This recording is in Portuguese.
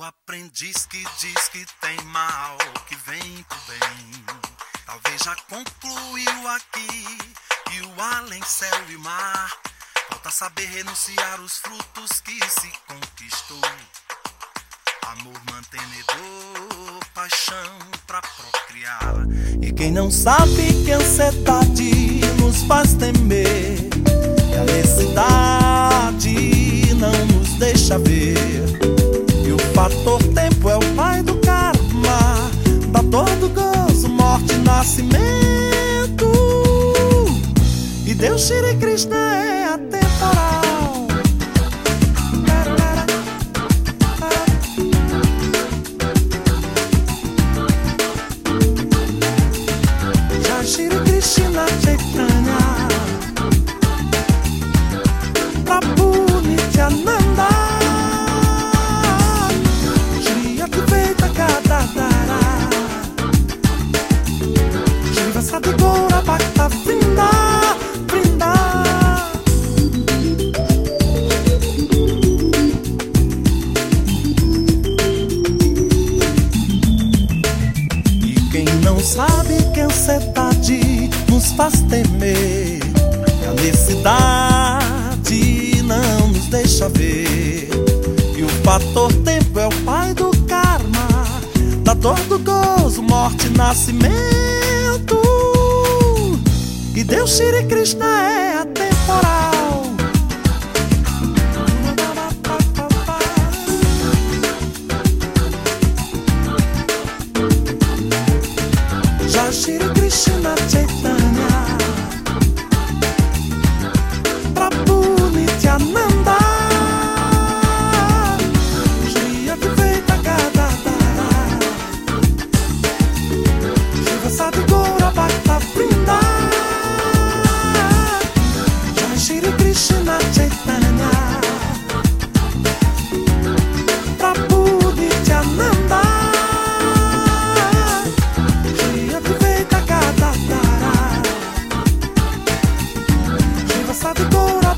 O aprendiz que diz que tem mal, que vem pro bem. Talvez já concluiu aqui, e o além céu e mar. Falta saber renunciar os frutos que se conquistou. Amor mantenedor, paixão pra procriar. E quem não sabe que ansiedade nos faz temer, fator tempo é o pai do karma, da dor do gozo, morte, nascimento. E Deus Shri Krishna é atemporal. Sadhguru Bhakta Vrinda, Vrinda E quem não sabe que a ansiedade nos faz temer. E a necessidade não nos deixa ver. E o fator tempo é o pai do karma Da dor do gozo, morte, nascimento Deus Sri Krishna é atemporal. Já Sri Krishna Chaitanya. く